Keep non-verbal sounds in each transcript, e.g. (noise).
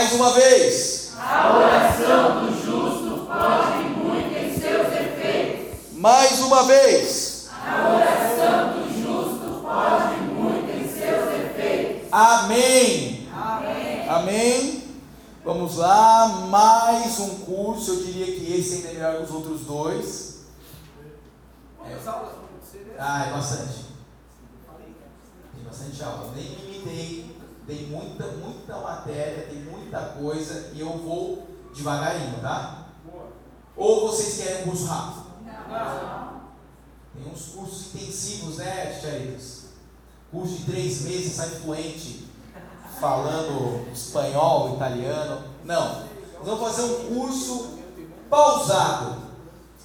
Mais uma vez. A oração do justo pode muito em seus efeitos. Mais uma vez. A oração do justo pode muito em seus efeitos. Amém. Amém. Amém. Vamos lá, mais um curso. Eu diria que esse ainda é melhor que os outros dois. Quantas aulas vão acontecer? Ah, é bastante. Tem bastante aula. Nem me limitei. Tem muita, muita matéria, tem muita coisa e eu vou devagarinho, tá? Boa. Ou vocês querem um curso rápido? Não. Tem uns cursos intensivos, né, Ticharitos? Curso de três meses, sai fluente, falando espanhol, italiano. Não. Nós vamos fazer um curso pausado.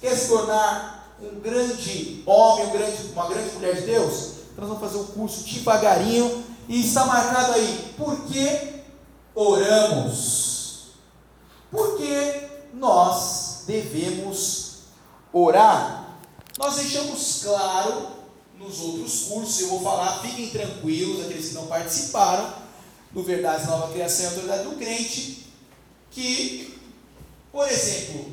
Quer se tornar um grande homem, um grande, uma grande mulher de Deus? Então nós vamos fazer um curso devagarinho e está marcado aí. Por que oramos? Porque nós devemos orar. Nós deixamos claro nos outros cursos, eu vou falar, fiquem tranquilos, aqueles que não participaram, do Verdade Nova Criação e Autoridade do Crente, que, por exemplo,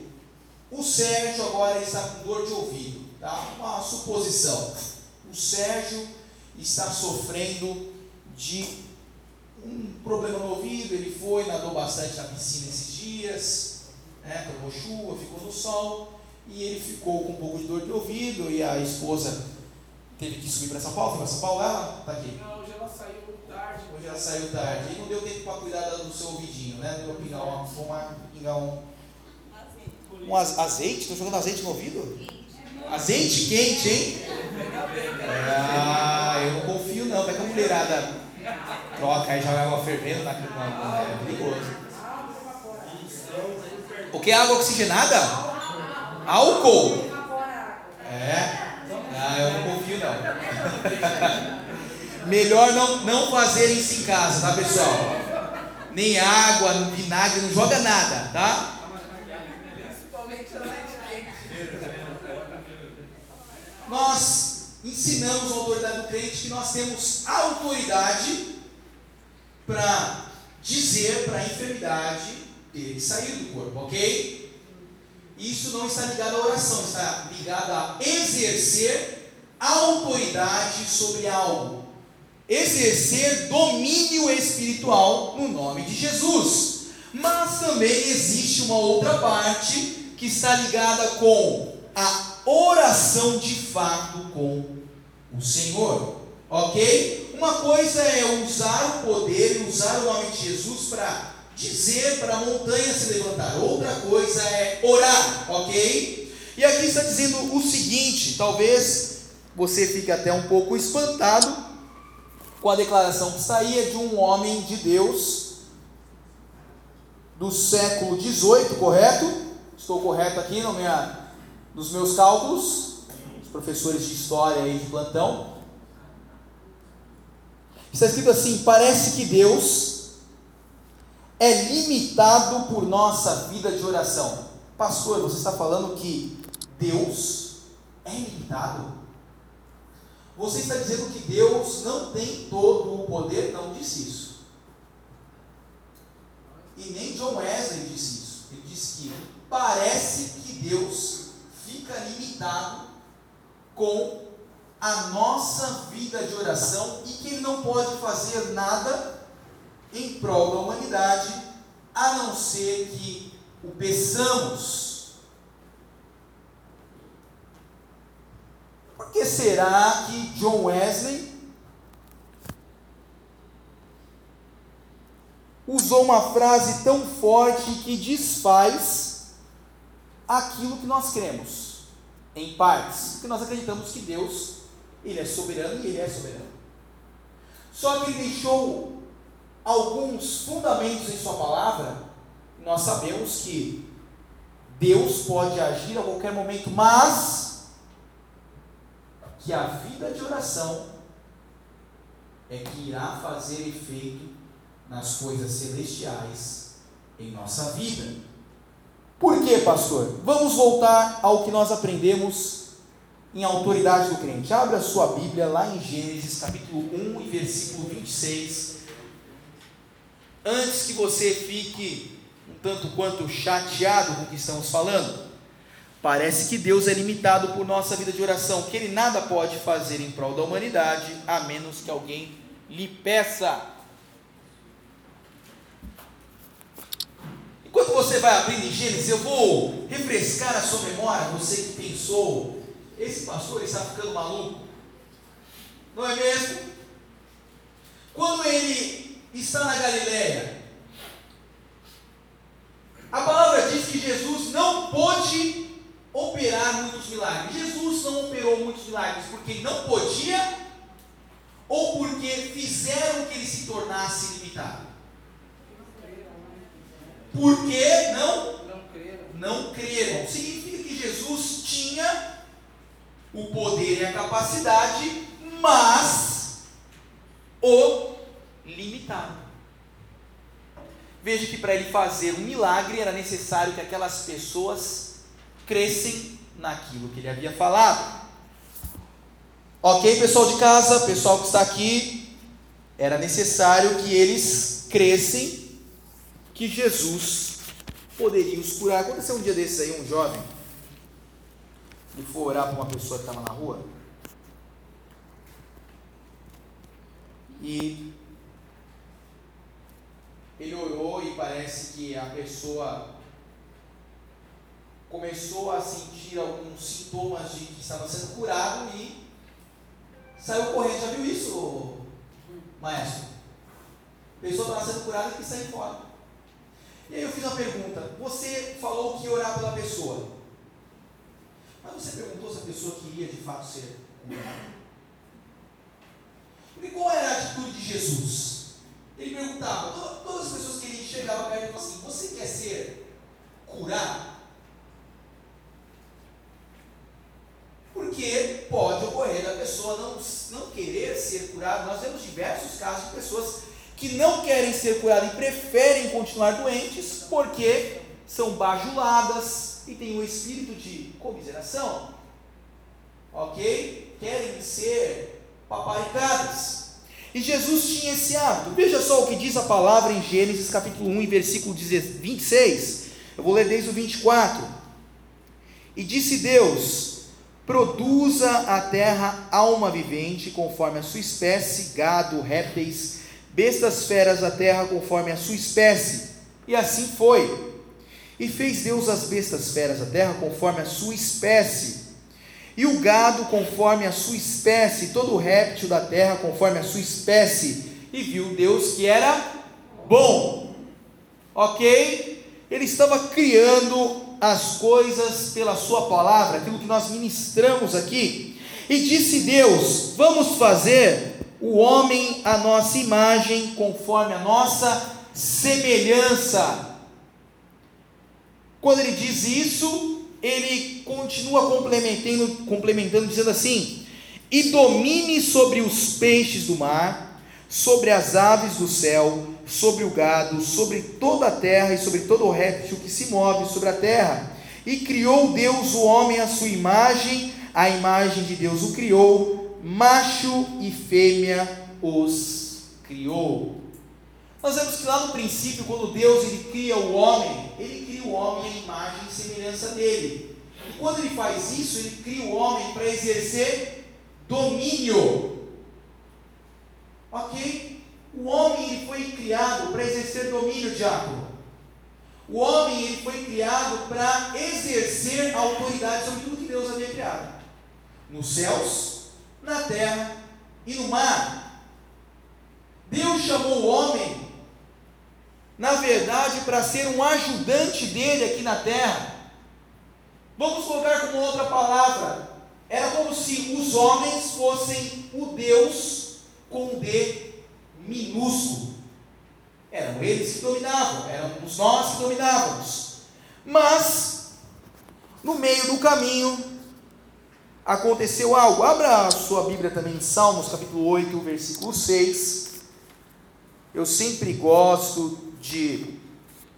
o Sérgio agora está com dor de ouvido, tá? Uma suposição. O Sérgio está sofrendo de um problema no ouvido, ele foi, nadou bastante na piscina esses dias, né? tomou chuva, ficou no sol, e ele ficou com um pouco de dor de ouvido, e a esposa teve que subir para São Paulo, foi para São Paulo, ela está aqui. Não, hoje ela saiu tarde. Hoje ela saiu tarde, e não deu tempo para cuidar do seu ouvidinho, né? Deu para pingar, uma, uma, pingar um, um az- azeite, estou jogando azeite no ouvido? Azeite quente, hein? Ah, eu não confio não, vai que a mulherada troca aí joga água fervendo na na- é perigoso. O que é água oxigenada? Álcool? É? Ah, eu não confio não. (laughs) Melhor não, não fazer isso em casa, tá pessoal? Nem água, vinagre, não joga nada, tá? Nós ensinamos a autoridade do crente que nós temos autoridade para dizer para a enfermidade dele sair do corpo, ok? Isso não está ligado à oração, está ligado a exercer autoridade sobre algo. Exercer domínio espiritual no nome de Jesus. Mas também existe uma outra parte que está ligada com a oração de fato com o Senhor, ok? Uma coisa é usar o poder, usar o nome de Jesus para dizer para a montanha se levantar, outra coisa é orar, ok? E aqui está dizendo o seguinte: talvez você fique até um pouco espantado com a declaração que aí, é de um homem de Deus do século XVIII, correto? Estou correto aqui no minha, nos meus cálculos? Os professores de história aí de plantão. Está escrito assim: parece que Deus é limitado por nossa vida de oração. Pastor, você está falando que Deus é limitado? Você está dizendo que Deus não tem todo o poder? Não disse isso. E nem John Wesley disse isso. Ele disse que parece que Deus fica limitado com a nossa vida de oração e que Ele não pode fazer nada em prol da humanidade, a não ser que o peçamos. Por que será que John Wesley usou uma frase tão forte que desfaz aquilo que nós cremos, em partes, porque nós acreditamos que Deus, Ele é soberano e Ele é soberano. Só que Ele deixou alguns fundamentos em Sua palavra, nós sabemos que Deus pode agir a qualquer momento, mas que a vida de oração é que irá fazer efeito nas coisas celestiais em nossa vida. Por quê, pastor? Vamos voltar ao que nós aprendemos em autoridade do crente. Abra sua Bíblia lá em Gênesis, capítulo 1 e versículo 26. antes que você fique um tanto quanto chateado com o que estamos falando, parece que Deus é limitado por nossa vida de oração, que Ele nada pode fazer em prol da humanidade, a menos que alguém lhe peça. Enquanto você vai abrindo em Gênesis, eu vou refrescar a sua memória, você que pensou, esse pastor está ficando maluco. Não é mesmo? Quando ele está na Galileia, a palavra diz que Jesus não pôde operar muitos milagres. Jesus não operou muitos milagres porque não podia ou porque fizeram que ele se tornasse limitado. Porque não? Não creram. Não creram. Significa que Jesus tinha o poder e a capacidade, mas o limitaram. Veja que para ele fazer um milagre era necessário que aquelas pessoas crescem naquilo que ele havia falado. Ok, pessoal de casa, pessoal que está aqui, era necessário que eles crescem que Jesus poderia os curar. Aconteceu um dia desses aí, um jovem, ele foi orar para uma pessoa que estava na rua, e ele orou e parece que a pessoa começou a sentir alguns sintomas de que estava sendo curado e saiu correndo. Já viu isso, maestro? A pessoa estava sendo curada e quis sair fora. E aí eu fiz uma pergunta. Você falou que orar pela pessoa. Mas você perguntou se a pessoa queria de fato ser curada? E qual era a atitude de Jesus? Ele perguntava, todas as pessoas que ele chegava ele e falava assim, você quer ser curado? Porque pode ocorrer da pessoa não, não querer ser curada. Nós temos diversos casos de pessoas que não querem ser curadas e preferem continuar doentes porque são bajuladas e têm um espírito de comiseração. Ok? Querem ser paparicadas. E Jesus tinha esse hábito. Veja só o que diz a palavra em Gênesis capítulo 1 versículo 26. Eu vou ler desde o 24. E disse Deus: Produza a terra alma vivente, conforme a sua espécie, gado, répteis, bestas feras da terra, conforme a sua espécie. E assim foi. E fez Deus as bestas feras da terra, conforme a sua espécie e o gado conforme a sua espécie, todo réptil da terra conforme a sua espécie, e viu Deus que era bom. Ok? Ele estava criando as coisas pela sua palavra, aquilo que nós ministramos aqui. E disse Deus: Vamos fazer o homem a nossa imagem, conforme a nossa semelhança. Quando ele diz isso, ele continua complementando, complementando, dizendo assim: E domine sobre os peixes do mar, sobre as aves do céu, sobre o gado, sobre toda a terra e sobre todo o réptil que se move sobre a terra. E criou Deus o homem à sua imagem, a imagem de Deus o criou, macho e fêmea os criou. Nós vemos que lá no princípio, quando Deus ele cria o homem, ele cria o homem à imagem e semelhança dele. E quando ele faz isso, ele cria o homem para exercer domínio. Ok? O homem ele foi criado para exercer domínio, diabo. O homem ele foi criado para exercer autoridade sobre tudo que Deus havia criado. Nos céus, na terra e no mar. Deus chamou o homem na verdade, para ser um ajudante dele aqui na terra. Vamos colocar como outra palavra. Era como se os homens fossem o Deus com D minúsculo. Eram eles que dominavam, éramos nós que dominávamos. Mas, no meio do caminho, aconteceu algo. Abra a sua Bíblia também em Salmos, capítulo 8, versículo 6. Eu sempre gosto de,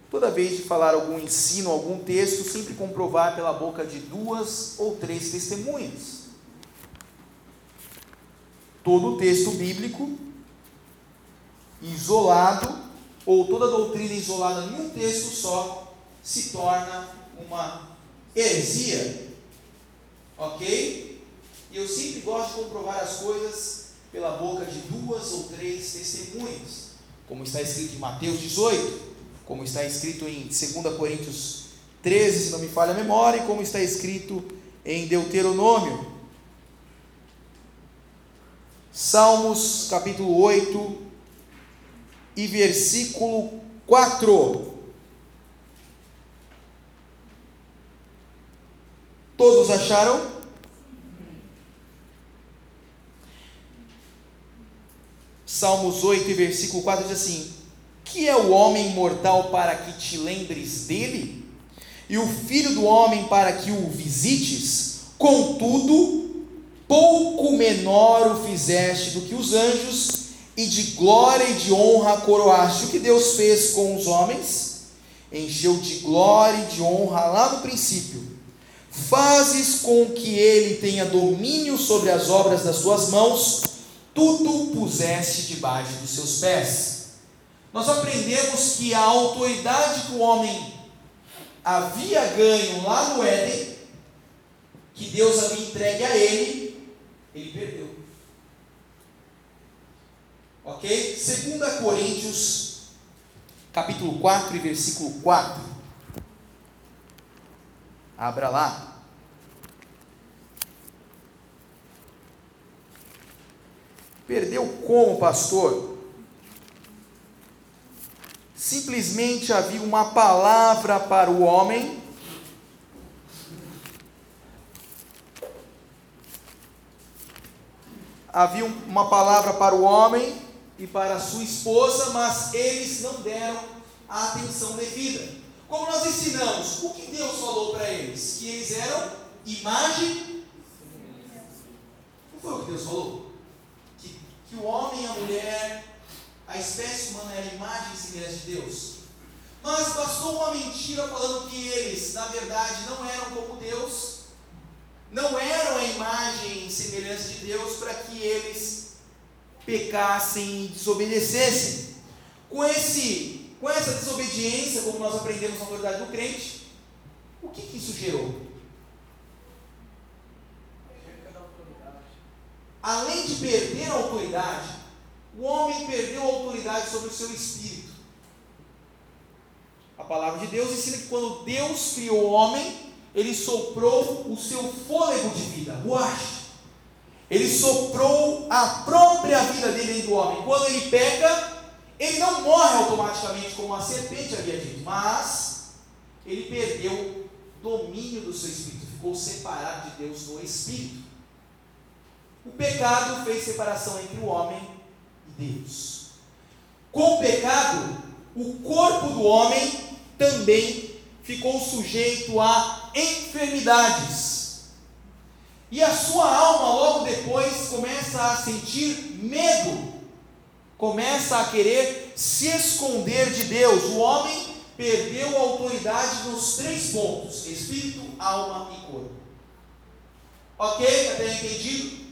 toda vez de falar algum ensino, algum texto, sempre comprovar pela boca de duas ou três testemunhas. Todo texto bíblico, isolado, ou toda doutrina isolada em um texto só se torna uma heresia. Ok? E eu sempre gosto de comprovar as coisas pela boca de duas ou três testemunhas, como está escrito em Mateus 18, como está escrito em 2 Coríntios 13, se não me falha a memória, e como está escrito em Deuteronômio. Salmos capítulo 8 e versículo 4. Todos acharam? Salmos 8 e versículo 4 diz assim: Que é o homem mortal para que te lembres dele? E o filho do homem para que o visites? Contudo, pouco menor o fizeste do que os anjos, e de glória e de honra coroaste. O que Deus fez com os homens? Encheu de glória e de honra lá no princípio. Fazes com que ele tenha domínio sobre as obras das suas mãos, tudo puseste debaixo dos seus pés. Nós aprendemos que a autoridade que o homem havia ganho lá no Éden, que Deus havia entregue a ele, ele perdeu. Ok? 2 Coríntios, capítulo 4 e versículo 4. Abra lá. Perdeu como, pastor? Simplesmente havia uma palavra para o homem. Havia uma palavra para o homem e para sua esposa, mas eles não deram a atenção devida. Como nós ensinamos, o que Deus falou para eles? Que eles eram imagem. Não foi o que Deus falou? Que, o homem e a mulher, a espécie humana era imagem e semelhança de Deus. Mas bastou uma mentira falando que eles, na verdade, não eram como Deus, não eram a imagem e semelhança de Deus, para que eles pecassem e desobedecessem. Com, esse, com essa desobediência, como nós aprendemos na autoridade do crente, o que, que isso gerou? Além de perder a autoridade, o homem perdeu a autoridade sobre o seu espírito. A palavra de Deus ensina que quando Deus criou o homem, ele soprou o seu fôlego de vida, ruach. Ele soprou a própria vida dele dentro do homem. Quando ele peca, ele não morre automaticamente, como a serpente havia dito, mas ele perdeu domínio do seu espírito, ficou separado de Deus no espírito. O pecado fez separação entre o homem e Deus. Com o pecado, o corpo do homem também ficou sujeito a enfermidades e a sua alma, logo depois, começa a sentir medo, começa a querer se esconder de Deus. O homem perdeu a autoridade nos três pontos: espírito, alma e corpo. Ok? Até entendido?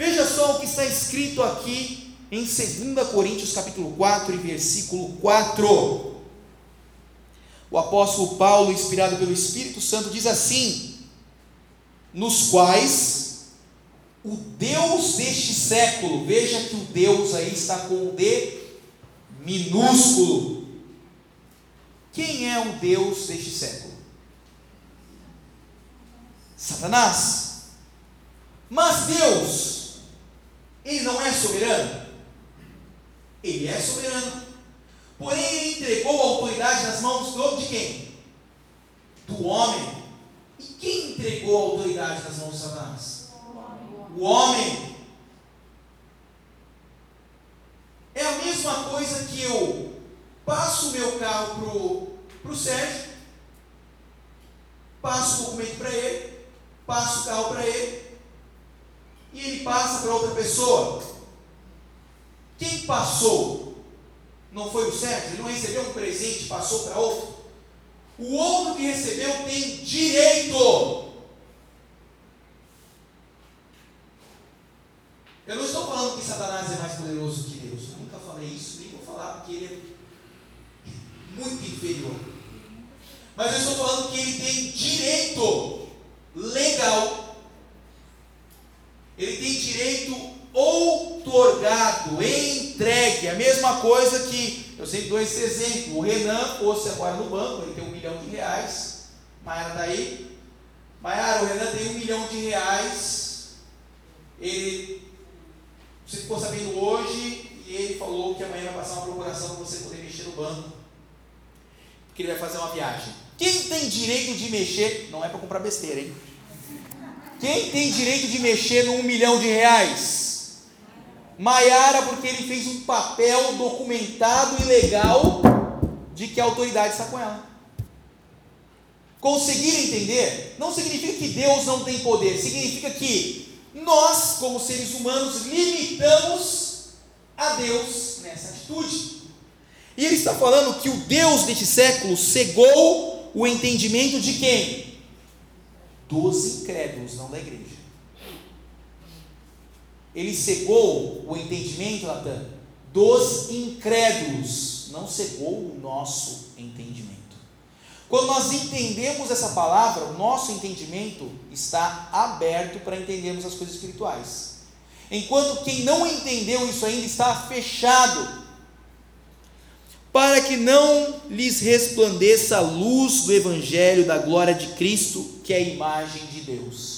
Veja só o que está escrito aqui em 2 Coríntios capítulo 4 e versículo 4. O apóstolo Paulo, inspirado pelo Espírito Santo, diz assim: nos quais o Deus deste século, veja que o Deus aí está com o D minúsculo. Quem é o Deus deste século? Satanás. Mas Deus, ele não é soberano? Ele é soberano. Porém, ele entregou a autoridade nas mãos de quem? Do homem. E quem entregou a autoridade nas mãos de Satanás? O homem. É a mesma coisa que eu passo o meu carro para o Sérgio, passo o documento para ele, passo o carro para ele, e ele passa para outra pessoa. Quem passou? Não foi o Sérgio? Ele não recebeu um presente e passou para outro? O outro que recebeu tem direito. Eu não estou falando que Satanás é mais poderoso que Deus. Eu nunca falei isso, nem vou falar, porque ele outorgado, entregue. A mesma coisa sempre dou esse exemplo, o Renan fosse agora no banco, ele tem um milhão de reais. Mayara está aí? Mayara, o Renan tem um milhão de reais. Ele, você ficou sabendo hoje e ele falou que amanhã vai passar uma procuração para você poder mexer no banco. Que ele vai fazer uma viagem. Quem tem direito de mexer, não é para comprar besteira, hein? Quem tem direito de mexer no um milhão de reais? Maiara, porque ele fez um papel documentado e legal de que a autoridade está com ela. Conseguir entender não significa que Deus não tem poder, significa que nós, como seres humanos, limitamos a Deus nessa atitude. E ele está falando que o Deus deste século cegou o entendimento de quem? Dos incrédulos, não da igreja. Ele cegou o entendimento, Natan, dos incrédulos, não cegou o nosso entendimento. Quando nós entendemos essa palavra, o nosso entendimento está aberto para entendermos as coisas espirituais. Enquanto quem não entendeu isso ainda está fechado, para que não lhes resplandeça a luz do Evangelho da glória de Cristo, que é a imagem de Deus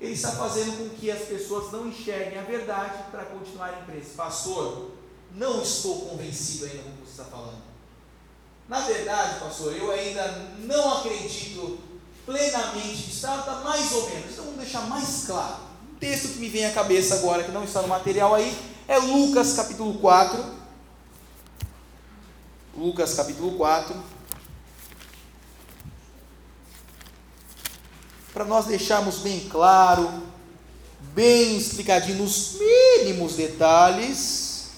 ele está fazendo com que as pessoas não enxerguem a verdade para continuarem presos. Pastor, não estou convencido ainda com o que você está falando. Na verdade, pastor, eu ainda não acredito plenamente, está, está mais ou menos. Então vamos deixar mais claro. O texto que me vem à cabeça agora, que não está no material aí, é Lucas capítulo 4. Lucas capítulo 4 para nós deixarmos bem claro, bem explicadinho nos mínimos detalhes,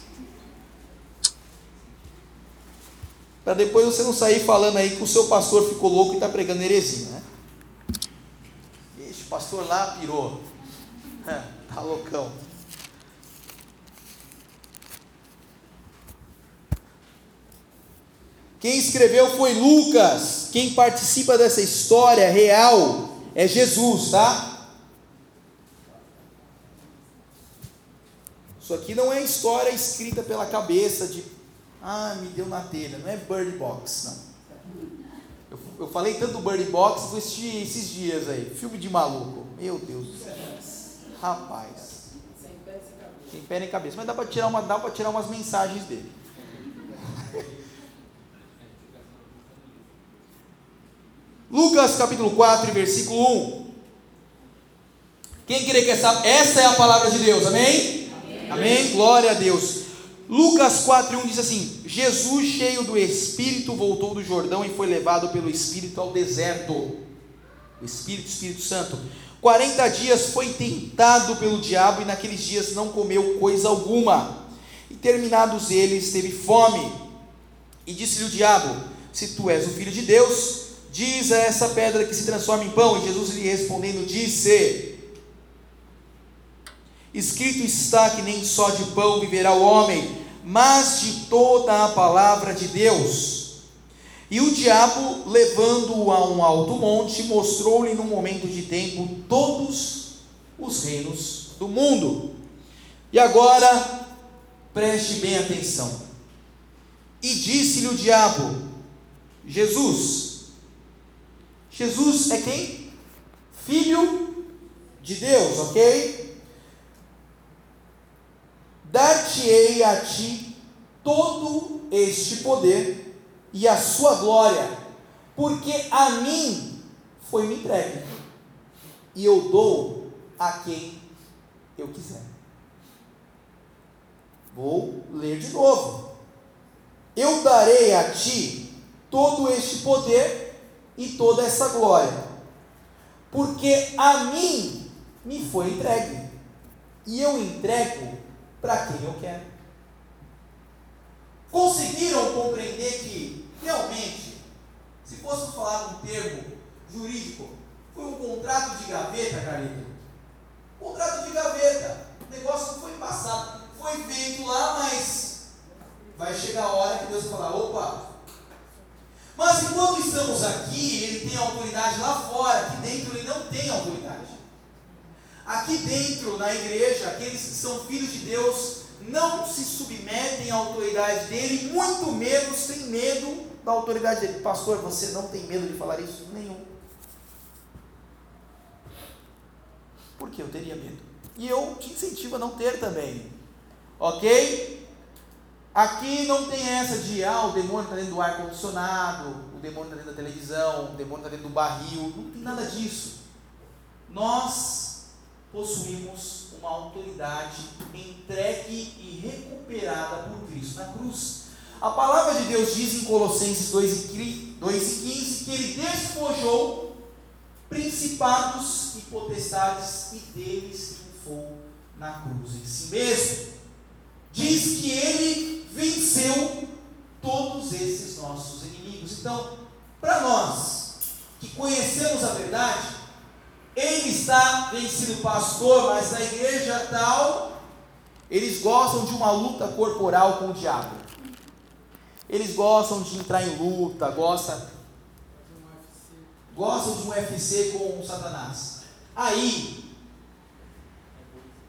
para depois você não sair falando aí que o seu pastor ficou louco e está pregando heresia, né? Esse pastor lá pirou, (laughs) tá loucão. Quem escreveu foi Lucas. Quem participa dessa história real é Jesus, tá? Isso aqui não é história escrita pela cabeça de, ah, me deu na telha, não é Bird Box, não. Eu, eu falei tanto Bird Box, vou assistir esses dias aí, filme de maluco, meu Deus do céu, rapaz. Sem pé nem cabeça, mas dá para tirar, uma, dá tirar umas mensagens dele. Lucas capítulo 4, versículo 1. Quem queria que essa, essa é a palavra de Deus, amém? Amém? amém? Glória a Deus. Lucas 4, 1 diz assim: Jesus, cheio do Espírito, voltou do Jordão e foi levado pelo Espírito ao deserto. O Espírito, Espírito Santo. 40 dias foi tentado pelo diabo e naqueles dias não comeu coisa alguma. E terminados eles, teve fome. E disse-lhe o diabo: Se tu és o filho de Deus, Diz a essa pedra que se transforma em pão. E Jesus lhe respondendo disse: Escrito está que nem só de pão viverá o homem, mas de toda a palavra de Deus. E o diabo, levando-o a um alto monte, mostrou-lhe num momento de tempo todos os reinos do mundo. E agora, preste bem atenção. E disse-lhe o diabo: Jesus, Jesus é quem? Filho de Deus, ok? Dar-te-ei a ti todo este poder e a sua glória, porque a mim foi me entregue, e eu dou a quem eu quiser. Vou ler de novo. Eu darei a ti todo este poder e toda essa glória, porque a mim me foi entregue, e eu entrego para quem eu quero. Conseguiram compreender que, realmente, se fosse falar um termo jurídico, foi um contrato de gaveta, Carlito? Contrato de gaveta. O negócio foi passado. Foi feito lá, mas vai chegar a hora que Deus falar: opa, mas enquanto estamos aqui, ele tem autoridade lá fora, aqui dentro ele não tem autoridade. aqui dentro na igreja, aqueles que são filhos de Deus não se submetem à autoridade dele, muito menos têm medo da autoridade dele. Pastor, você não tem medo de falar isso? Nenhum. Porque eu teria medo. E eu te incentivo a não ter também. Ok? Aqui não tem essa de, ah, o demônio está dentro do ar-condicionado, o demônio está dentro da televisão, o demônio está dentro do barril. Não tem nada disso. Nós possuímos uma autoridade entregue e recuperada por Cristo na cruz. A palavra de Deus diz em Colossenses 2 e 15 que ele despojou principados e potestades e deles triunfou na cruz em si mesmo. Diz que ele venceu todos esses nossos inimigos. Então, para nós que conhecemos a verdade, ele está vencido pastor, mas na igreja tal, eles gostam de uma luta corporal com o diabo. Eles gostam de entrar em luta, gostam, gostam de um UFC com o Satanás. Aí,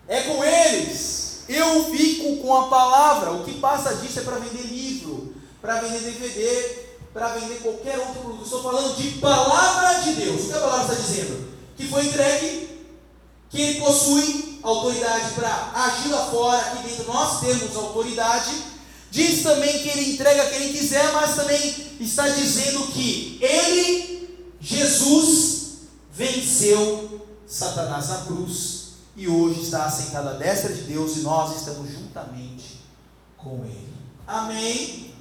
é com eles. Eu fico com a palavra. O que passa disso é para vender livro, para vender DVD, para vender qualquer outro produto. Estou falando de palavra de Deus. O que a palavra está dizendo? Que foi entregue, que ele possui autoridade para agir lá fora, aqui dentro nós temos autoridade. Diz também que ele entrega a quem quiser, mas também está dizendo que ele, Jesus, venceu Satanás na cruz e hoje está assentado à destra de Deus e nós estamos juntamente com ele. Amém?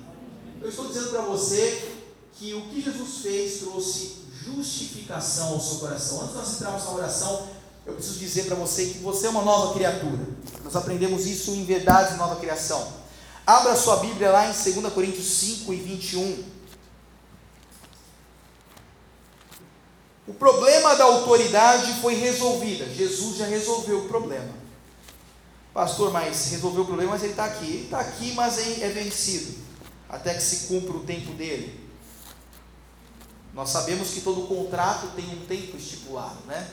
Eu estou dizendo para você que o que Jesus fez trouxe justificação ao seu coração. Antes de nós entrarmos na oração, eu preciso dizer para você que você é uma nova criatura. Nós aprendemos isso em verdade nova criação. Abra sua Bíblia lá em 2 Coríntios 5 e 21. O problema da autoridade foi resolvido. Jesus já resolveu o problema. Pastor, mas resolveu o problema, mas ele está aqui. Ele está aqui, mas é vencido até que se cumpra o tempo dele. Nós sabemos que todo contrato tem um tempo estipulado, né?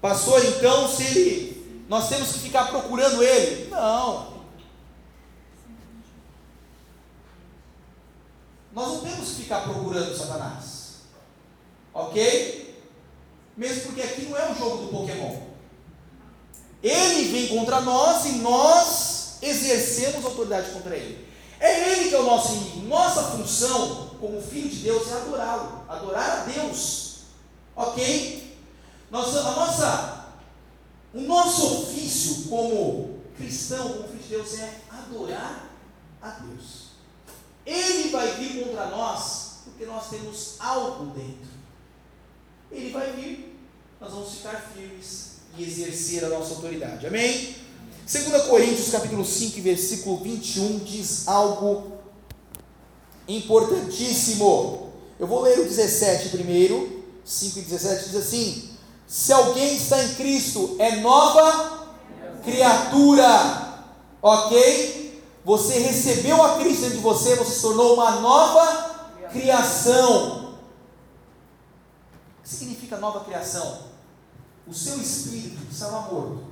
Pastor, então, se ele, nós temos que ficar procurando ele? Não. Nós não temos que ficar procurando Satanás. Ok? mesmo porque aqui não é um jogo do Pokémon. Ele vem contra nós e nós exercemos autoridade contra ele. É ele que é o nosso inimigo. Nossa função, como filho de Deus, é adorá-lo, adorar a Deus. Ok? Nossa, a nossa, o nosso ofício como cristão, como filho de Deus, é adorar a Deus. Ele vai vir contra nós porque nós temos algo dentro. Ele vai vir nós vamos ficar firmes e exercer a nossa autoridade. Amém? 2 Coríntios capítulo 5, versículo 21 diz algo importantíssimo. Eu vou ler o 17 primeiro. 5 e 17 diz assim: Se alguém está em Cristo, é nova criatura. Ok? Você recebeu a Cristo dentro de você, você se tornou uma nova criação. O que significa nova criação? O seu espírito estava morto.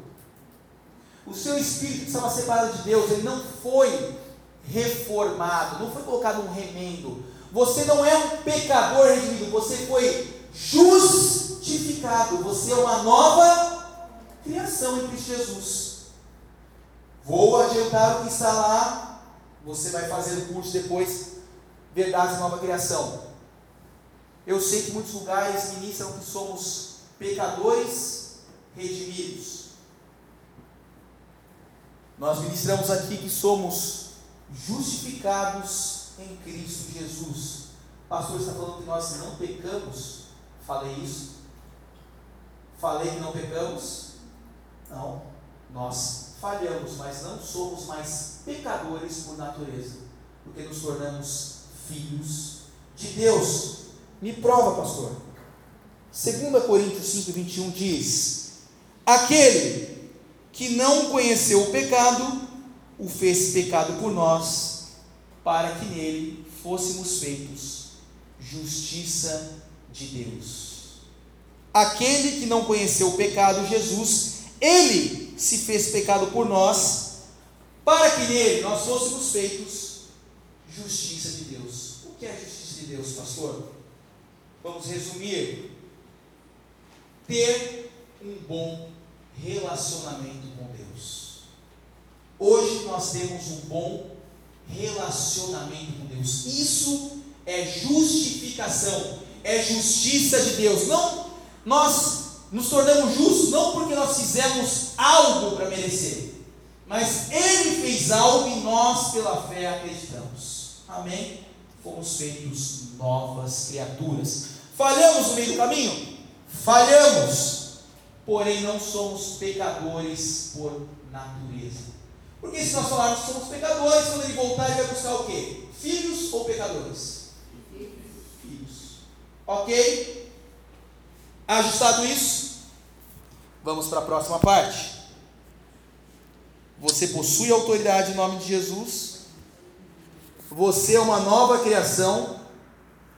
O seu espírito estava separado de Deus, ele não foi reformado, não foi colocado um remendo. Você não é um pecador redimido, você foi justificado. Você é uma nova criação em Cristo Jesus. Vou adiantar o que está lá. Você vai fazer o curso depois, Verdades e Nova Criação. Eu sei que muitos lugares ministram que somos pecadores redimidos. Nós ministramos aqui que somos justificados em Cristo Jesus. O pastor está falando que nós não pecamos. Falei isso? Falei que não pecamos? Não. Nós falhamos, mas não somos mais pecadores por natureza, porque nos tornamos filhos de Deus. Me prova, pastor. 2 Coríntios 5, 21 diz: Aquele que não conheceu o pecado, o fez pecado por nós, para que nele fôssemos feitos justiça de Deus. Aquele que não conheceu o pecado, Jesus, ele se fez pecado por nós, para que nele nós fôssemos feitos justiça de Deus. O que é justiça de Deus, pastor? Vamos resumir. Ter um bom relacionamento com Deus. Hoje nós temos um bom relacionamento com Deus. Isso é justificação, é justiça de Deus. Não nós nos tornamos justos não porque nós fizemos algo para merecer, mas Ele fez algo e nós pela fé acreditamos. Amém? Fomos feitos novas criaturas. Falhamos no meio do caminho? Falhamos. Porém, não somos pecadores por natureza. Porque se nós falarmos que somos pecadores, quando ele voltar, ele vai buscar o quê? Filhos ou pecadores? Filhos. Ok? Ajustado isso? Vamos para a próxima parte. Você possui autoridade em nome de Jesus. Você é uma nova criação.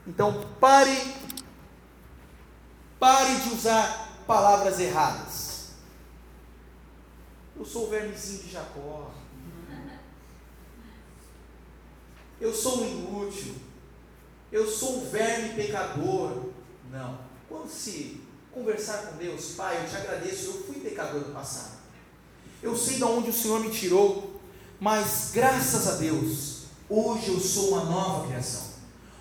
Então pare pare de usar palavras erradas. Eu sou o vermezinho de Jacó. Eu sou um inútil. Eu sou um verme pecador. Não. Quando se conversar com Deus, Pai, eu te agradeço, eu fui pecador no passado. Eu sei de onde o Senhor me tirou, mas graças a Deus, hoje eu sou uma nova criação.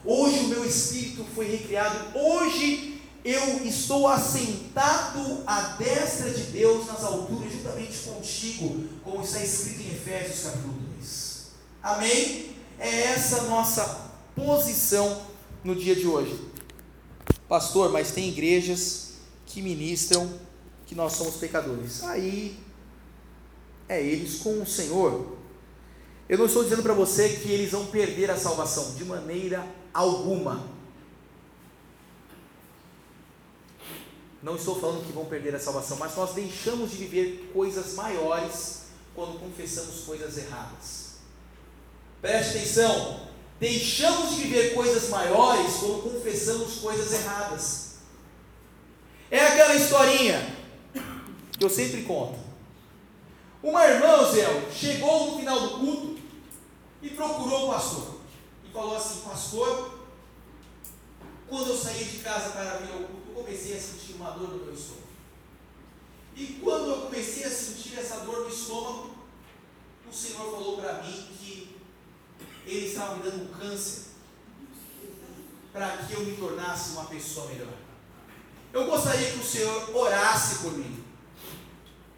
Hoje o meu espírito foi recriado. Hoje eu estou assentado à destra de Deus nas alturas, juntamente contigo, como está escrito em Efésios capítulo 2. Amém? É essa nossa posição no dia de hoje. Pastor, mas tem igrejas que ministram que nós somos pecadores. Aí é eles com o Senhor. Eu não estou dizendo para você que eles vão perder a salvação, de maneira alguma. Não estou falando que vão perder a salvação, mas nós deixamos de viver coisas maiores quando confessamos coisas erradas. Preste atenção, deixamos de viver coisas maiores quando confessamos coisas erradas. É aquela historinha que eu sempre conto. Uma irmã, Zé, chegou no final do culto e procurou o pastor. E falou assim: Pastor, quando eu saí de casa para vir ao culto, eu comecei a sentir uma dor no meu estômago. E quando eu comecei a sentir essa dor no estômago, o Senhor falou para mim que Ele estava me dando um câncer para que eu me tornasse uma pessoa melhor. Eu gostaria que o Senhor orasse por mim.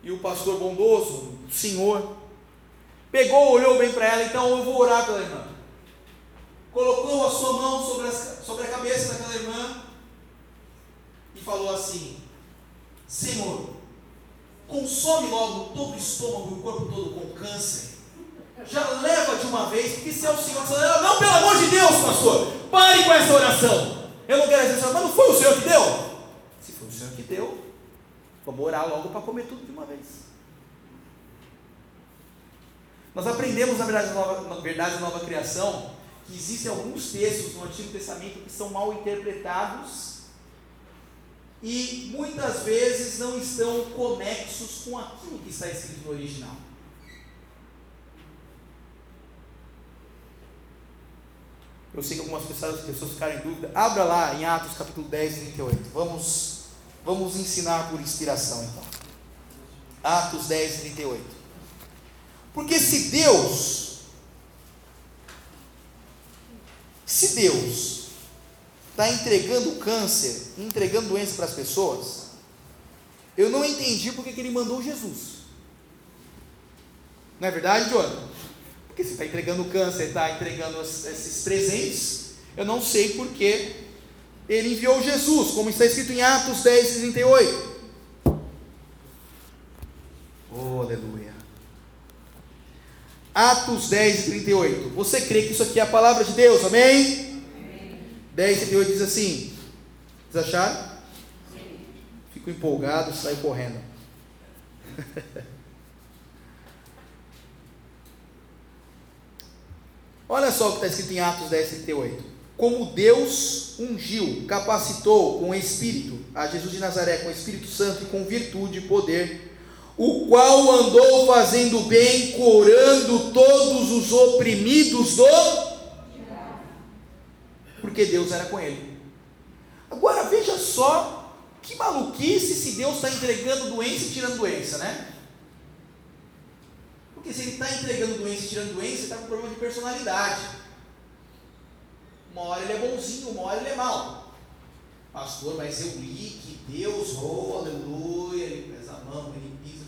E o pastor bondoso, o senhor, pegou, olhou bem para ela, então eu vou orar pela irmã. Colocou a sua mão sobre a, sobre a cabeça daquela irmã e falou assim: Senhor, consome logo todo o estômago e o corpo todo com câncer. Já leva de uma vez, porque se é o Senhor, não, pelo amor de Deus, pastor, pare com essa oração. Eu não quero dizer, mas não foi o Senhor que deu? Senhor que deu, Vamos orar logo para comer tudo de uma vez. Nós aprendemos, na verdade, nova, na verdade, nova criação, que existem alguns textos no Antigo Testamento que são mal interpretados e muitas vezes não estão conexos com aquilo que está escrito no original. Eu sei que algumas pessoas, pessoas ficaram em dúvida. Abra lá em Atos capítulo 10, 38. Vamos Vamos ensinar por inspiração então. Atos 10, 38. Porque se Deus, se Deus está entregando câncer, entregando doença para as pessoas, eu não entendi porque que ele mandou Jesus. Não é verdade, Jonathan? Porque se está entregando câncer, está entregando esses presentes, eu não sei porque ele enviou Jesus, como está escrito em Atos 10, 38. Oh, aleluia. Atos 10, 38. Você crê que isso aqui é a palavra de Deus? Amém? Amém. 10, 38 diz assim. Vocês acharam? Sim. Fico empolgado e saio correndo. (laughs) Olha só o que está escrito em Atos 10, 38. Como Deus ungiu, capacitou com o Espírito a Jesus de Nazaré, com o Espírito Santo e com virtude e poder, o qual andou fazendo bem, curando todos os oprimidos do. Porque Deus era com ele. Agora veja só que maluquice se Deus está entregando doença e tirando doença, né? Porque se ele está entregando doença e tirando doença, ele está com problema de personalidade. Uma hora ele é bonzinho, uma hora ele é mau. Pastor, mas eu li que Deus, oh, aleluia, ele pesa a mão, ele pisa.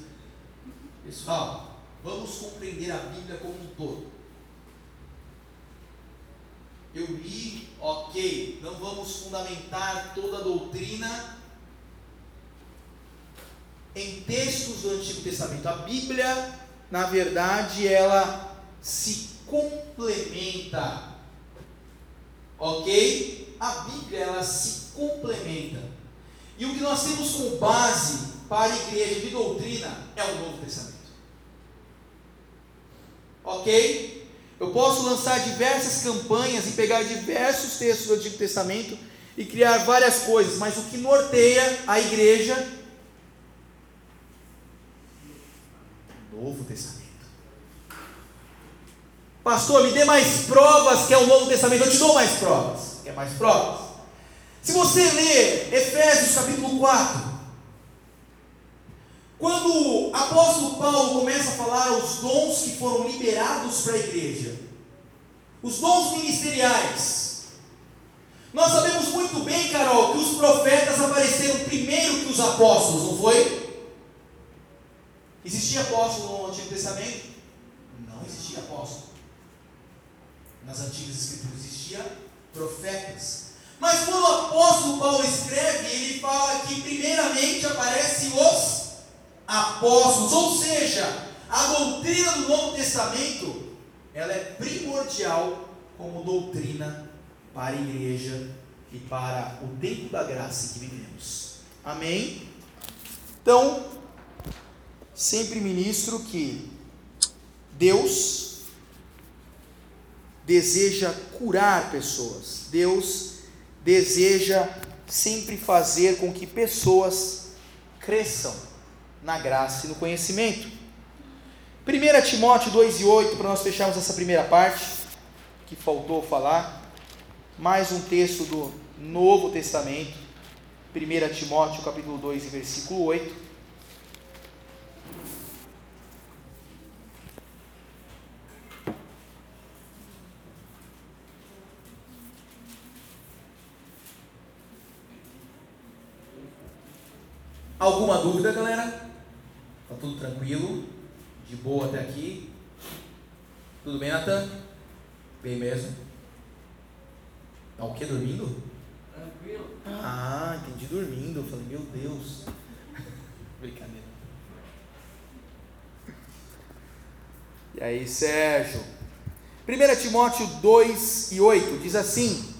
Pessoal, vamos compreender a Bíblia como um todo. Eu li, ok, não vamos fundamentar toda a doutrina em textos do Antigo Testamento. A Bíblia na verdade, ela se complementa. Ok? A Bíblia, ela se complementa. E o que nós temos como base para a igreja de doutrina é o Novo Testamento. Ok? Eu posso lançar diversas campanhas e pegar diversos textos do Antigo Testamento e criar várias coisas, mas o que norteia a igreja Novo Testamento. Pastor, me dê mais provas que é o Novo Testamento. Eu te dou mais provas. Quer mais provas? Se você ler Efésios capítulo 4, quando o apóstolo Paulo começa a falar os dons que foram liberados para a igreja, os dons ministeriais, nós sabemos muito bem, Carol, que os profetas apareceram primeiro que os apóstolos, não foi? Existia apóstolo no Antigo Testamento? Não existia apóstolo. Nas antigas escrituras existia profetas. Mas quando o apóstolo Paulo escreve, ele fala que primeiramente aparecem os apóstolos, ou seja, a doutrina do Novo Testamento, ela é primordial como doutrina para a igreja e para o tempo da graça que vivemos. Amém? Então, sempre ministro que Deus deseja curar pessoas. Deus deseja sempre fazer com que pessoas cresçam na graça e no conhecimento. 1 Timóteo 2 e 8, para nós fecharmos essa primeira parte, que faltou falar, mais um texto do Novo Testamento, 1 Timóteo capítulo 2 e versículo 8. Alguma dúvida, galera? Tá tudo tranquilo? De boa até aqui? Tudo bem, Natan? Bem mesmo? Tá o que? Dormindo? Tranquilo. Ah, entendi dormindo. Eu falei, meu Deus. (laughs) Brincadeira. E aí, Sérgio? 1 Timóteo 2 e 8 diz assim: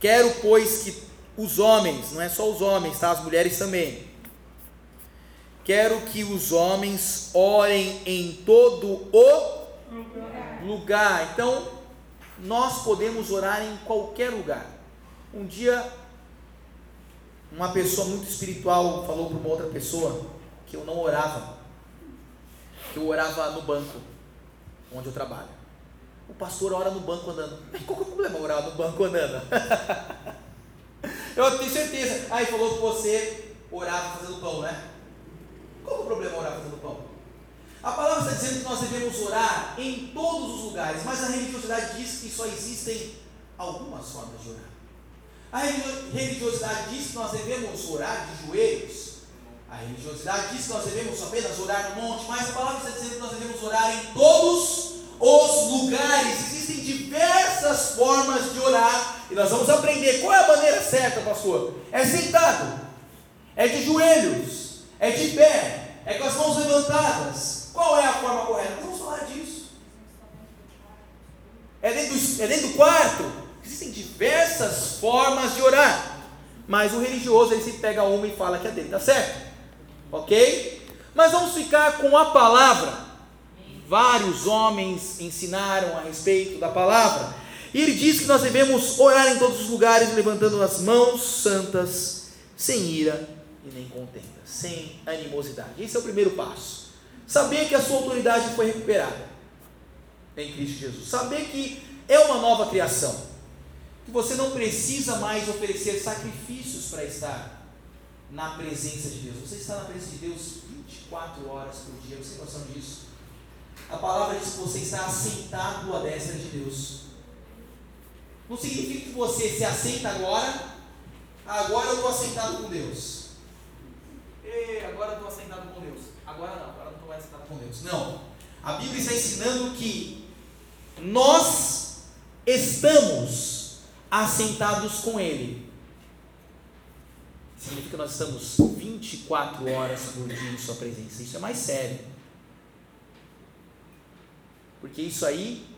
Quero, pois, que os homens, não é só os homens, tá? As mulheres também. Quero que os homens orem em todo o lugar. lugar. Então, nós podemos orar em qualquer lugar. Um dia, uma pessoa muito espiritual falou para uma outra pessoa que eu não orava, que eu orava no banco onde eu trabalho. O pastor ora no banco andando. Qual é o problema orar no banco andando? (laughs) Eu tenho certeza. Aí falou que você orava fazendo pão, né? Qual é o problema orar fazendo pão? A palavra está dizendo que nós devemos orar em todos os lugares, mas a religiosidade diz que só existem algumas formas de orar. A religiosidade diz que nós devemos orar de joelhos. A religiosidade diz que nós devemos apenas orar no monte, mas a palavra está dizendo que nós devemos orar em todos os lugares. Existem diversas formas de orar e nós vamos aprender qual é a maneira certa, pastor. É sentado, é de joelhos, é de pé, é com as mãos levantadas. Qual é a forma correta? Vamos falar disso. É dentro do, é dentro do quarto. Existem diversas formas de orar. Mas o religioso ele se pega uma e fala que é dele, tá certo? Ok? Mas vamos ficar com a palavra vários homens ensinaram a respeito da palavra. E ele diz que nós devemos orar em todos os lugares, levantando as mãos santas, sem ira e nem contenda, sem animosidade. Esse é o primeiro passo. Saber que a sua autoridade foi recuperada em Cristo Jesus. Saber que é uma nova criação. Que você não precisa mais oferecer sacrifícios para estar na presença de Deus. Você está na presença de Deus 24 horas por dia. Você tem noção disso? A palavra diz que você está assentado à destra de Deus. Não significa que você se assenta agora, agora eu estou assentado com Deus. E agora eu estou assentado com Deus. Agora não, agora não estou mais assentado com Deus. Não. A Bíblia está ensinando que nós estamos assentados com Ele. Significa que nós estamos 24 horas por dia em Sua presença. Isso é mais sério. Porque isso aí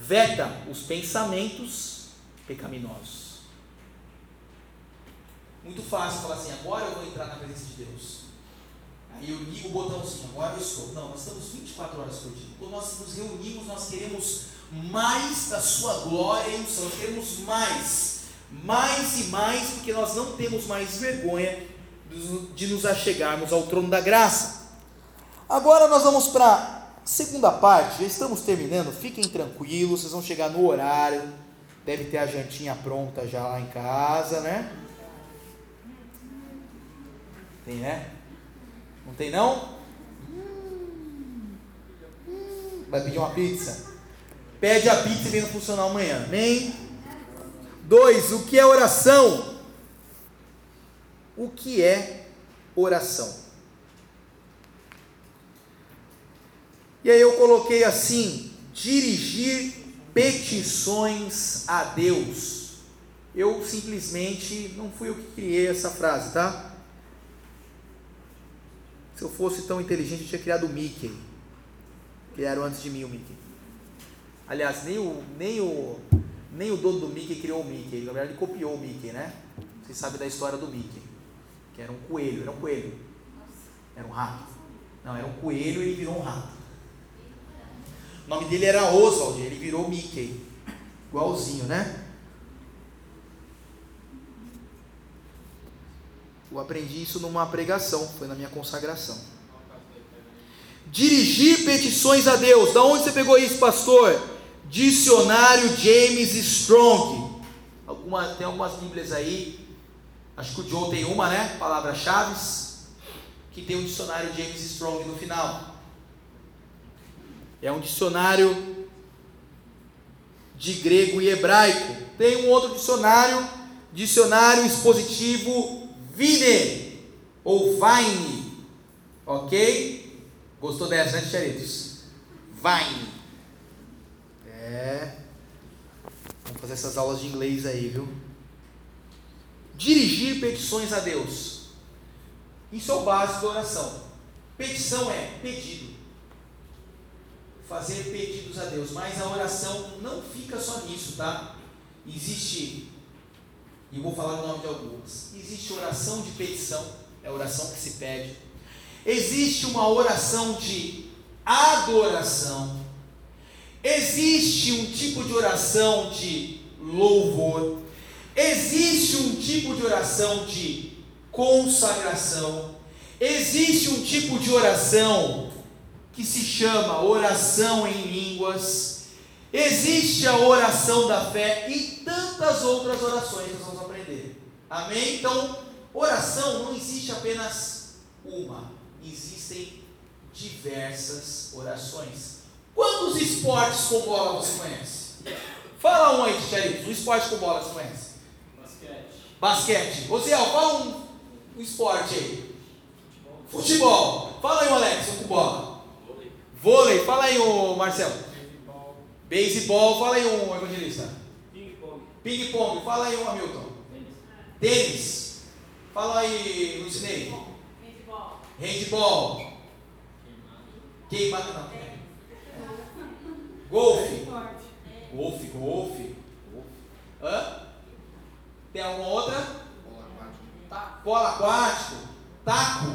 veta os pensamentos pecaminosos. Muito fácil falar assim, agora eu vou entrar na presença de Deus. Aí eu ligo o botãozinho, agora eu estou. Não, nós estamos 24 horas por dia. Quando nós nos reunimos, nós queremos mais da sua glória e unção. Nós queremos mais, mais e mais, porque nós não temos mais vergonha de nos achegarmos ao trono da graça. Agora nós vamos para Segunda parte, já estamos terminando, fiquem tranquilos, vocês vão chegar no horário, deve ter a jantinha pronta já lá em casa, né? Tem, né? Não tem não? Vai pedir uma pizza? Pede a pizza e vem funcionar amanhã, amém? Dois, o que é oração? O que é oração? E aí eu coloquei assim: dirigir petições a Deus. Eu simplesmente não fui eu que criei essa frase, tá? Se eu fosse tão inteligente, eu tinha criado o Mickey. Criaram antes de mim o Mickey. Aliás, nem o, nem o, nem o dono do Mickey criou o Mickey. Na verdade, ele copiou o Mickey, né? Vocês sabem da história do Mickey. Que era um coelho. Era um coelho. Era um rato. Não, era um coelho e ele virou um rato. O nome dele era Oswald, ele virou Mickey. Igualzinho, né? Eu aprendi isso numa pregação, foi na minha consagração. Dirigir petições a Deus. Da onde você pegou isso, pastor? Dicionário James Strong. Alguma, tem algumas Bíblias aí. Acho que o Joe tem uma, né? Palavras-chave. Que tem o um dicionário James Strong no final. É um dicionário de grego e hebraico. Tem um outro dicionário, dicionário expositivo Vine ou Vine. Ok? Gostou dessa, né, Charitos? Vine. É. Vamos fazer essas aulas de inglês aí, viu? Dirigir petições a Deus. Isso é o básico da oração. Petição é pedido fazer pedidos a Deus, mas a oração não fica só nisso, tá? Existe, e eu vou falar o nome de algumas: existe oração de petição, é a oração que se pede, existe uma oração de adoração, existe um tipo de oração de louvor, existe um tipo de oração de consagração, existe um tipo de oração que se chama oração em línguas. Existe a oração da fé e tantas outras orações que nós vamos aprender. Amém? Então, oração não existe apenas uma, existem diversas orações. Quantos esportes com bola você conhece? Fala um aí, Ticharito, um esporte com bola você conhece? Basquete. Basquete. Você, fala um, um esporte aí. Futebol. Futebol. Fala aí, Alex, com bola. Vôlei, fala aí, o Marcelo. Beisebol, fala aí, um evangelista. Ping-pong. Ping-pong, fala aí, um Hamilton. Tênis. Fala aí, Lucinei. Handball. Handball. Queimado não. Golfe. Golfe, golfe. Hã? Tem alguma outra? Polo aquático. Taco.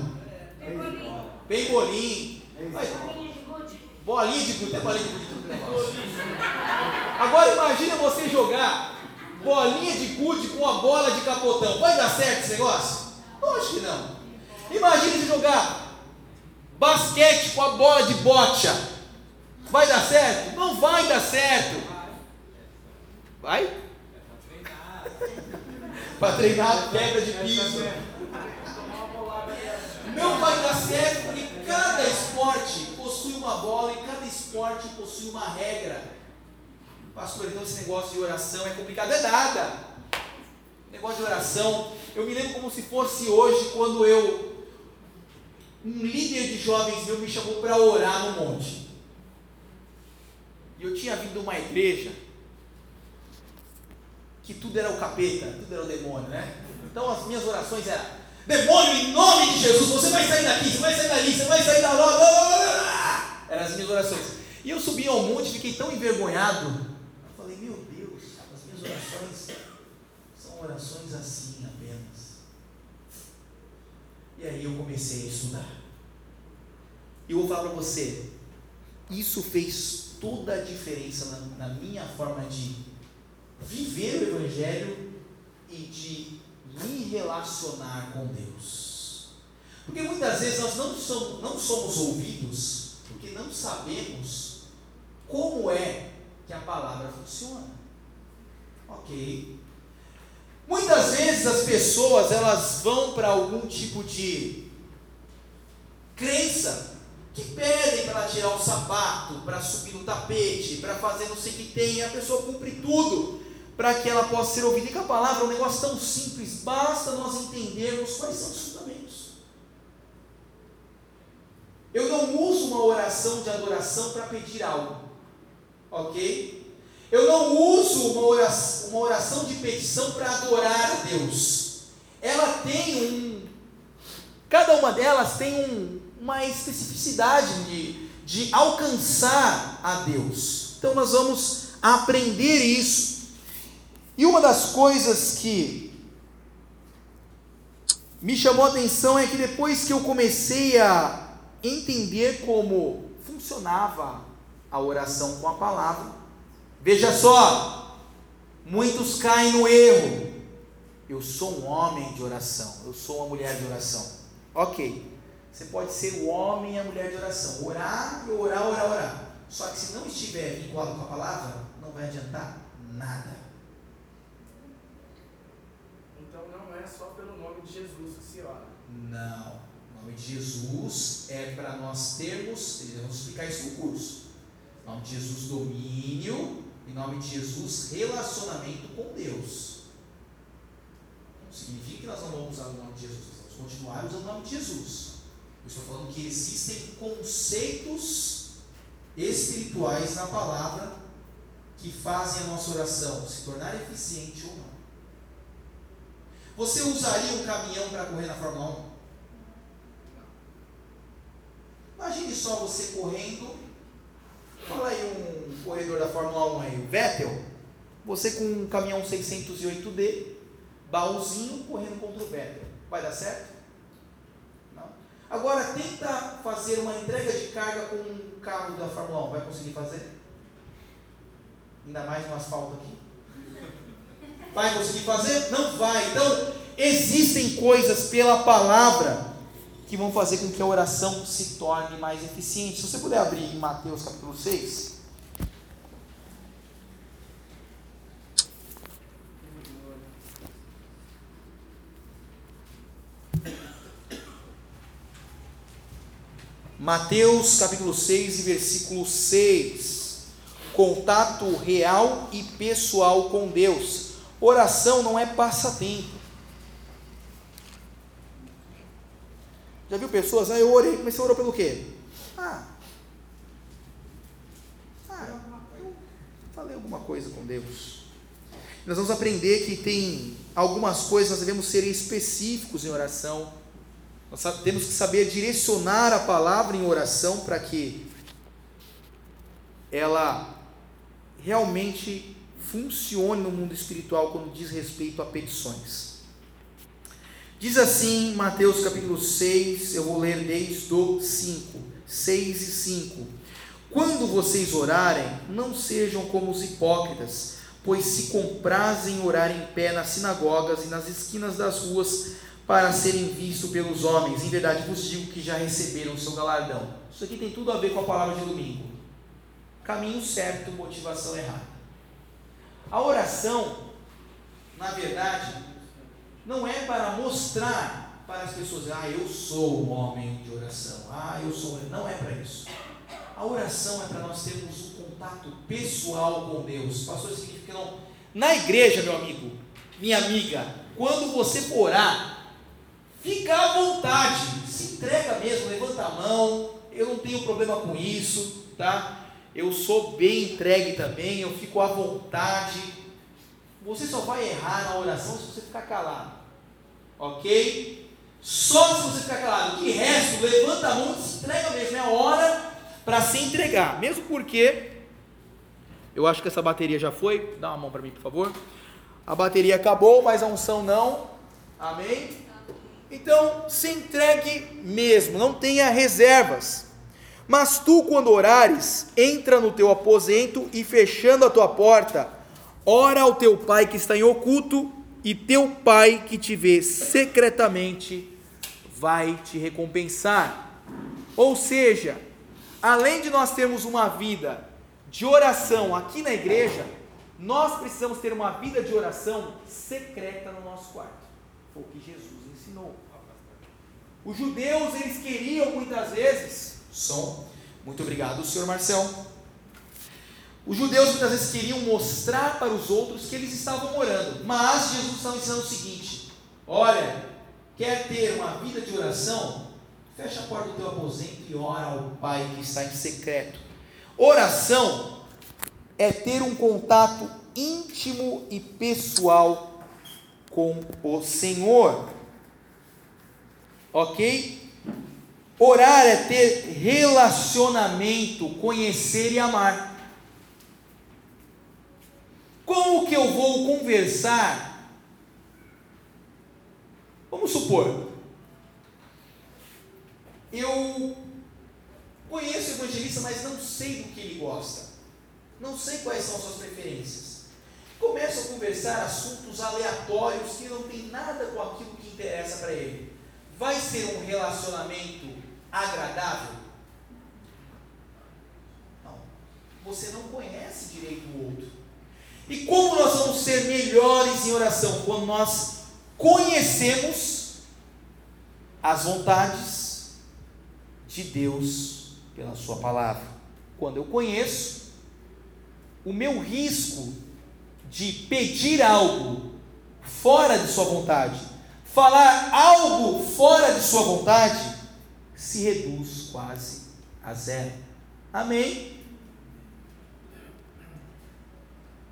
Pembolim. Vai. Bolinha de gude, bolinha de gude tudo negócio. Agora imagina você jogar bolinha de gude com a bola de capotão. Vai dar certo esse negócio? Lógico que não. Imagina você jogar basquete com a bola de bocha. Vai dar certo? Não vai dar certo. Vai? Para treinar quebra de piso. Não vai dar certo porque cada esporte possui uma bola e cada esporte possui uma regra. Pastor, então esse negócio de oração é complicado. É nada. Negócio de oração. Eu me lembro como se fosse hoje, quando eu. Um líder de jovens meu me chamou para orar no monte. E eu tinha vindo de uma igreja que tudo era o capeta, tudo era o demônio, né? Então as minhas orações eram: demônio, em nome de Jesus, você vai sair daqui, você vai sair dali, você vai sair da loja. Eram as minhas orações. E eu subi ao monte, fiquei tão envergonhado. Eu falei: meu Deus, as minhas orações são orações assim apenas. E aí eu comecei a estudar. E eu vou falar para você: isso fez toda a diferença na, na minha forma de viver o Evangelho relacionar com Deus. Porque muitas vezes nós não somos, não somos ouvidos porque não sabemos como é que a palavra funciona. Ok. Muitas vezes as pessoas elas vão para algum tipo de crença que pedem para tirar o sapato, para subir no tapete, para fazer não sei o que tem, e a pessoa cumpre tudo para que ela possa ser ouvida. E que a palavra é um negócio tão simples, basta nós entendermos quais são os fundamentos. Eu não uso uma oração de adoração para pedir algo, ok? Eu não uso uma oração, uma oração de petição para adorar a Deus. Ela tem um. Cada uma delas tem um, uma especificidade de, de alcançar a Deus. Então nós vamos aprender isso. E uma das coisas que me chamou a atenção é que depois que eu comecei a entender como funcionava a oração com a palavra, veja só, muitos caem no erro. Eu sou um homem de oração, eu sou uma mulher de oração. Ok, você pode ser o homem e a mulher de oração, orar orar, orar, orar. Só que se não estiver vinculado com a palavra, não vai adiantar nada. é só pelo nome de Jesus que se ora. Não. O nome de Jesus é para nós termos, vamos explicar isso no curso. Em nome de Jesus, domínio. Em nome de Jesus, relacionamento com Deus. Não significa que nós não vamos usar o nome de Jesus, nós vamos continuar usando o nome de Jesus. Eu estou falando que existem conceitos espirituais na palavra que fazem a nossa oração se tornar eficiente ou não. Você usaria um caminhão para correr na Fórmula 1? Imagine só você correndo. Fala aí um corredor da Fórmula 1 aí, o Vettel. Você com um caminhão 608D, baúzinho, correndo contra o Vettel. Vai dar certo? Não. Agora tenta fazer uma entrega de carga com um carro da Fórmula 1. Vai conseguir fazer? Ainda mais no asfalto aqui. Vai conseguir fazer? Não vai. Então, existem coisas pela palavra que vão fazer com que a oração se torne mais eficiente. Se você puder abrir em Mateus capítulo 6. Mateus capítulo 6 e versículo 6. Contato real e pessoal com Deus. Oração não é passatempo. Já viu pessoas? Ah, eu orei, mas você orou pelo quê? Ah, ah, eu falei alguma coisa com Deus. Nós vamos aprender que tem algumas coisas, nós devemos ser específicos em oração. Nós temos que saber direcionar a palavra em oração para que ela realmente funcione no mundo espiritual quando diz respeito a petições. Diz assim, Mateus capítulo 6, eu vou ler desde o 5. 6 e 5. Quando vocês orarem, não sejam como os hipócritas, pois se comprazem orar em pé nas sinagogas e nas esquinas das ruas para serem vistos pelos homens. Em verdade vos digo que já receberam o seu galardão. Isso aqui tem tudo a ver com a palavra de domingo. Caminho certo, motivação errada. A oração, na verdade, não é para mostrar para as pessoas, ah, eu sou um homem de oração, ah, eu sou. Não é para isso. A oração é para nós termos um contato pessoal com Deus. Pastor, significa que não. Na igreja, meu amigo, minha amiga, quando você for orar, fica à vontade, se entrega mesmo, levanta a mão. Eu não tenho problema com isso, tá? Eu sou bem entregue também, eu fico à vontade. Você só vai errar na oração se você ficar calado, ok? Só se você ficar calado. De resto, levanta a mão e se entrega mesmo. É a hora para se entregar. Mesmo porque, eu acho que essa bateria já foi. Dá uma mão para mim, por favor. A bateria acabou, mas a unção não. Amém? Então, se entregue mesmo, não tenha reservas. Mas tu, quando orares, entra no teu aposento e fechando a tua porta, ora ao teu pai que está em oculto, e teu pai que te vê secretamente vai te recompensar. Ou seja, além de nós termos uma vida de oração aqui na igreja, nós precisamos ter uma vida de oração secreta no nosso quarto. Foi o que Jesus ensinou. Os judeus, eles queriam muitas vezes, som, muito obrigado, senhor Marcel. Os judeus muitas vezes queriam mostrar para os outros que eles estavam orando, mas Jesus estava ensinando o seguinte: olha, quer ter uma vida de oração? Fecha a porta do teu aposento e ora ao Pai que está em secreto. Oração é ter um contato íntimo e pessoal com o Senhor. Ok? Orar é ter relacionamento, conhecer e amar. Como que eu vou conversar? Vamos supor, eu conheço o evangelista, mas não sei do que ele gosta. Não sei quais são suas preferências. Começo a conversar assuntos aleatórios que não tem nada com aquilo que interessa para ele. Vai ser um relacionamento agradável? Não. Você não conhece direito o outro. E como nós vamos ser melhores em oração? Quando nós conhecemos as vontades de Deus pela Sua palavra. Quando eu conheço, o meu risco de pedir algo fora de Sua vontade, falar algo fora de Sua vontade, se reduz quase a zero. Amém?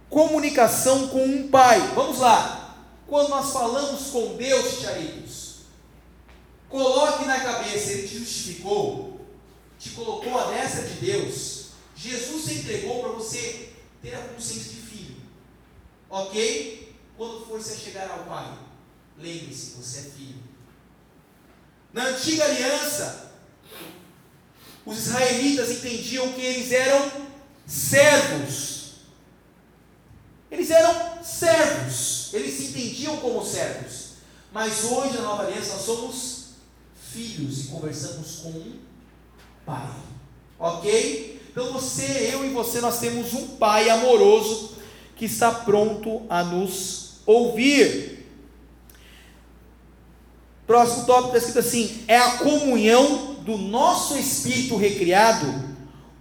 Comunicação com um pai. Vamos lá. Quando nós falamos com Deus, Charitos, Coloque na cabeça, ele te justificou, te colocou à destra de Deus. Jesus se entregou para você ter a consciência de filho. Ok? Quando for se chegar ao Pai, lembre-se, você é filho. Na antiga aliança, os israelitas entendiam que eles eram servos. Eles eram servos. Eles se entendiam como servos. Mas hoje, na nova aliança, nós somos filhos e conversamos com um pai. Ok? Então você, eu e você, nós temos um pai amoroso que está pronto a nos ouvir. Próximo tópico está escrito assim: é a comunhão do nosso espírito recriado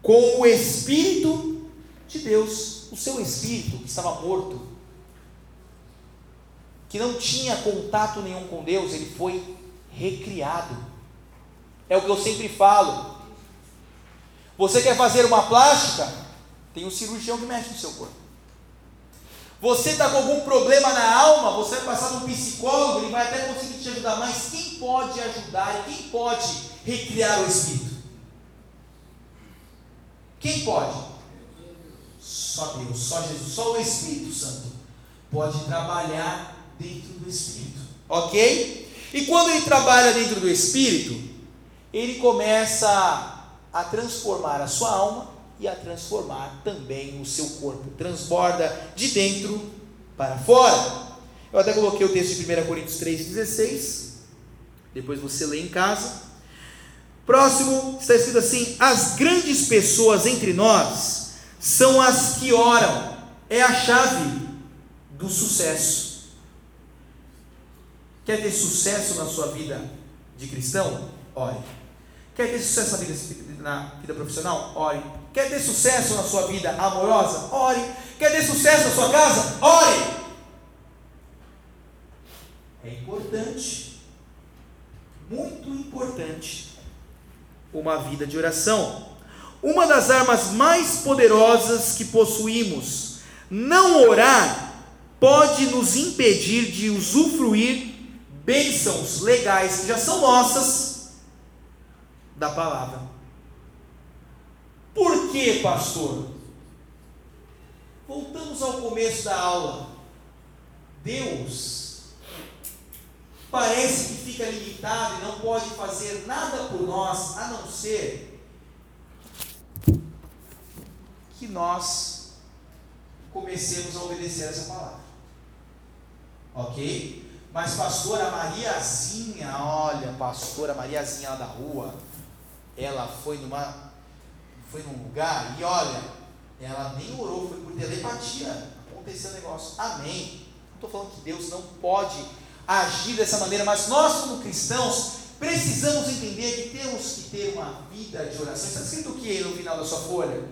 com o espírito de Deus. O seu espírito que estava morto, que não tinha contato nenhum com Deus, ele foi recriado. É o que eu sempre falo. Você quer fazer uma plástica? Tem um cirurgião que mexe no seu corpo. Você está com algum problema na alma? Você vai passar no psicólogo, ele vai até conseguir te ajudar. Mas quem pode ajudar e quem pode recriar o espírito? Quem pode? Só Deus, só Jesus, só o Espírito Santo pode trabalhar dentro do espírito. Ok? E quando ele trabalha dentro do espírito, ele começa a transformar a sua alma e a transformar também o seu corpo. Transborda de dentro para fora. Eu até coloquei o texto de 1 Coríntios 3,16. Depois você lê em casa. Próximo está escrito assim: As grandes pessoas entre nós são as que oram. É a chave do sucesso. Quer ter sucesso na sua vida de cristão? Ore. Quer ter sucesso na vida, na vida profissional? Ore. Quer ter sucesso na sua vida amorosa? Ore. Quer ter sucesso na sua casa? Ore. É importante, muito importante, uma vida de oração. Uma das armas mais poderosas que possuímos, não orar, pode nos impedir de usufruir bênçãos legais que já são nossas da palavra. Por que, pastor? Voltamos ao começo da aula. Deus parece que fica limitado e não pode fazer nada por nós a não ser que nós comecemos a obedecer essa palavra. Ok? Mas pastora Mariazinha, olha, pastora Mariazinha lá da rua, ela foi numa foi num lugar e olha, ela nem orou, foi por telepatia. Aconteceu o negócio. Amém. Não estou falando que Deus não pode agir dessa maneira, mas nós, como cristãos, precisamos entender que temos que ter uma vida de oração. Está escrito o que no final da sua folha?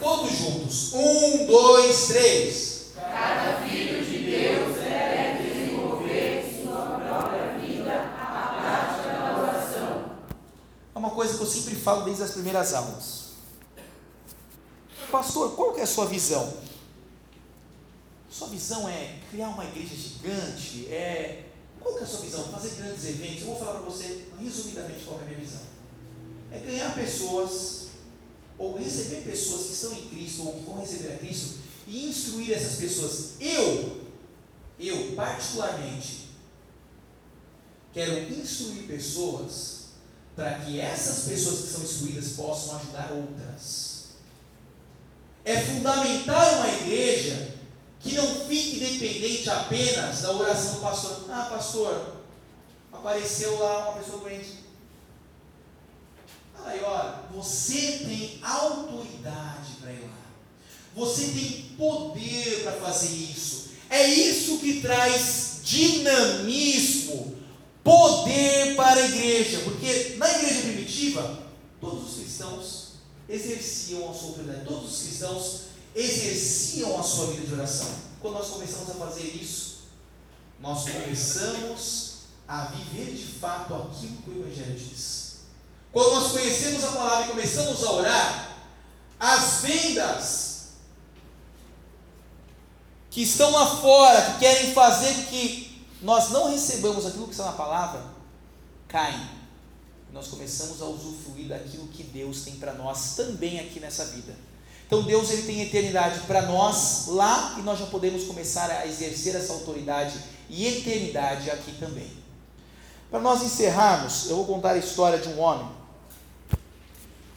Todos juntos. Um, dois, três. Cada filho coisa que eu sempre falo desde as primeiras aulas. Pastor, qual que é a sua visão? Sua visão é criar uma igreja gigante? É qual que é a sua visão? Fazer grandes eventos? Eu vou falar para você resumidamente qual é a minha visão. É ganhar pessoas ou receber pessoas que estão em Cristo ou que vão receber a Cristo e instruir essas pessoas. Eu, eu particularmente, quero instruir pessoas para que essas pessoas que são instruídas possam ajudar outras. É fundamental uma igreja que não fique dependente apenas da oração do pastor. Ah, pastor, apareceu lá uma pessoa doente. Aí, olha, você tem autoridade para ir lá. Você tem poder para fazer isso. É isso que traz dinamismo, poder para a igreja. Porque na igreja primitiva, todos os cristãos exerciam a sua autoridade. Todos os cristãos exerciam a sua vida de oração. Quando nós começamos a fazer isso, nós começamos a viver de fato aquilo que o Evangelho diz. Quando nós conhecemos a palavra e começamos a orar, as vendas que estão lá fora, que querem fazer que nós não recebamos aquilo que está na palavra, caem. Nós começamos a usufruir daquilo que Deus tem para nós também aqui nessa vida. Então Deus ele tem eternidade para nós lá e nós já podemos começar a exercer essa autoridade e eternidade aqui também. Para nós encerrarmos, eu vou contar a história de um homem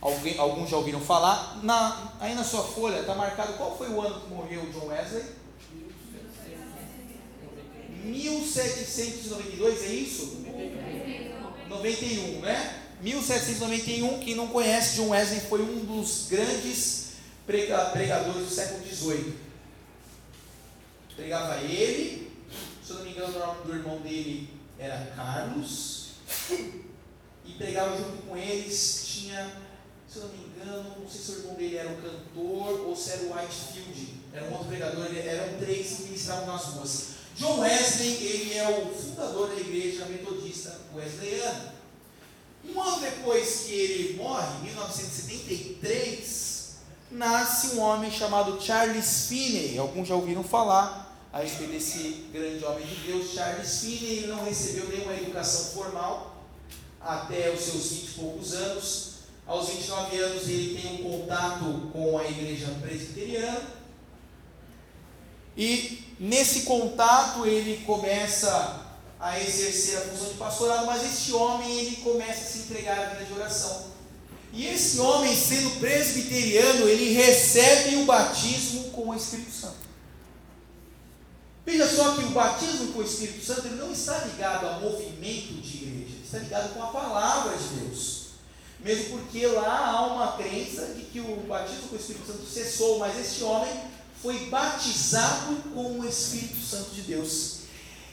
Alguém, alguns já ouviram falar. Na, aí na sua folha está marcado qual foi o ano que morreu John Wesley? 1792, é isso? 91, né? 1791, quem não conhece, John Wesley foi um dos grandes pregadores do século XVIII. Pregava ele, se eu não me engano, o nome do irmão dele era Carlos, e pregava junto com eles, tinha se eu não me engano, não sei se o irmão dele era um cantor ou se era o Whitefield, era um outro pregador, eram três que ministravam nas ruas. John Wesley, ele é o fundador da igreja metodista wesleyana. Um ano depois que ele morre, em 1973, nasce um homem chamado Charles Finney. Alguns já ouviram falar a respeito desse grande homem de Deus. Charles Finney ele não recebeu nenhuma educação formal até os seus 20 e poucos anos aos 29 anos, ele tem um contato com a igreja presbiteriana. E nesse contato, ele começa a exercer a função de pastorado, mas este homem ele começa a se entregar à vida de oração. E esse homem, sendo presbiteriano, ele recebe o batismo com o Espírito Santo. Veja só que o batismo com o Espírito Santo ele não está ligado a movimento de igreja, está ligado com a palavra de Deus. Mesmo porque lá há uma crença de que o batismo com o Espírito Santo cessou, mas este homem foi batizado com o Espírito Santo de Deus.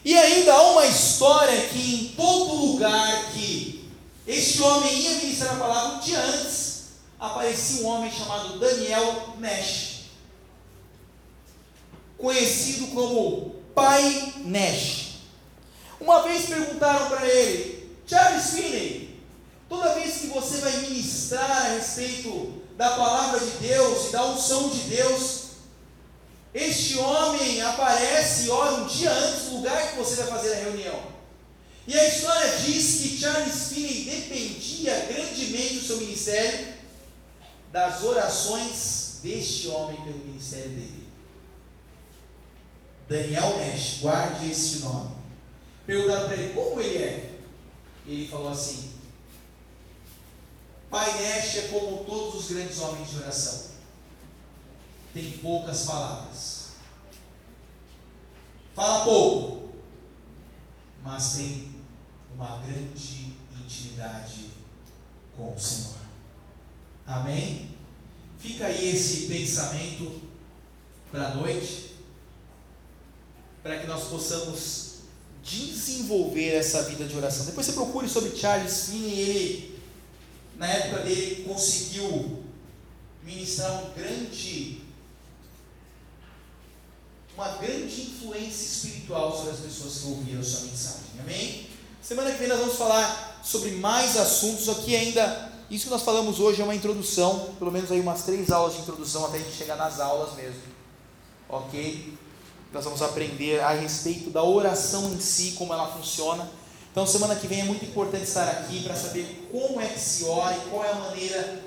E ainda há uma história que em todo lugar que este homem ia ministrar a palavra, um dia antes aparecia um homem chamado Daniel Nash conhecido como Pai Nash. Uma vez perguntaram para ele, Charles Finney, toda vez que você vai ministrar a respeito da palavra de Deus e da unção de Deus, este homem aparece e ora um dia antes do lugar que você vai fazer a reunião. E a história diz que Charles Finney dependia grandemente do seu ministério das orações deste homem pelo ministério dele. Daniel Nash, guarde esse nome. Perguntaram para ele como ele é. Ele falou assim: Pai Nash é como todos os grandes homens de oração. Tem poucas palavras. Fala pouco, mas tem uma grande intimidade com o Senhor. Amém? Fica aí esse pensamento para a noite para que nós possamos desenvolver essa vida de oração. Depois você procure sobre Charles Finney, ele, na época dele, conseguiu ministrar um grande, uma grande influência espiritual sobre as pessoas que ouviram sua mensagem. Amém? Semana que vem nós vamos falar sobre mais assuntos aqui ainda. Isso que nós falamos hoje é uma introdução, pelo menos aí umas três aulas de introdução até a gente chegar nas aulas mesmo. Ok? Nós vamos aprender a respeito da oração em si, como ela funciona. Então, semana que vem é muito importante estar aqui para saber como é que se ora e qual é a maneira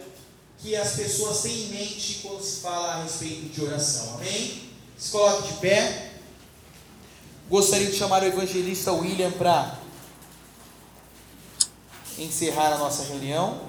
que as pessoas têm em mente quando se fala a respeito de oração. Amém? Se coloque de pé. Gostaria de chamar o evangelista William para encerrar a nossa reunião.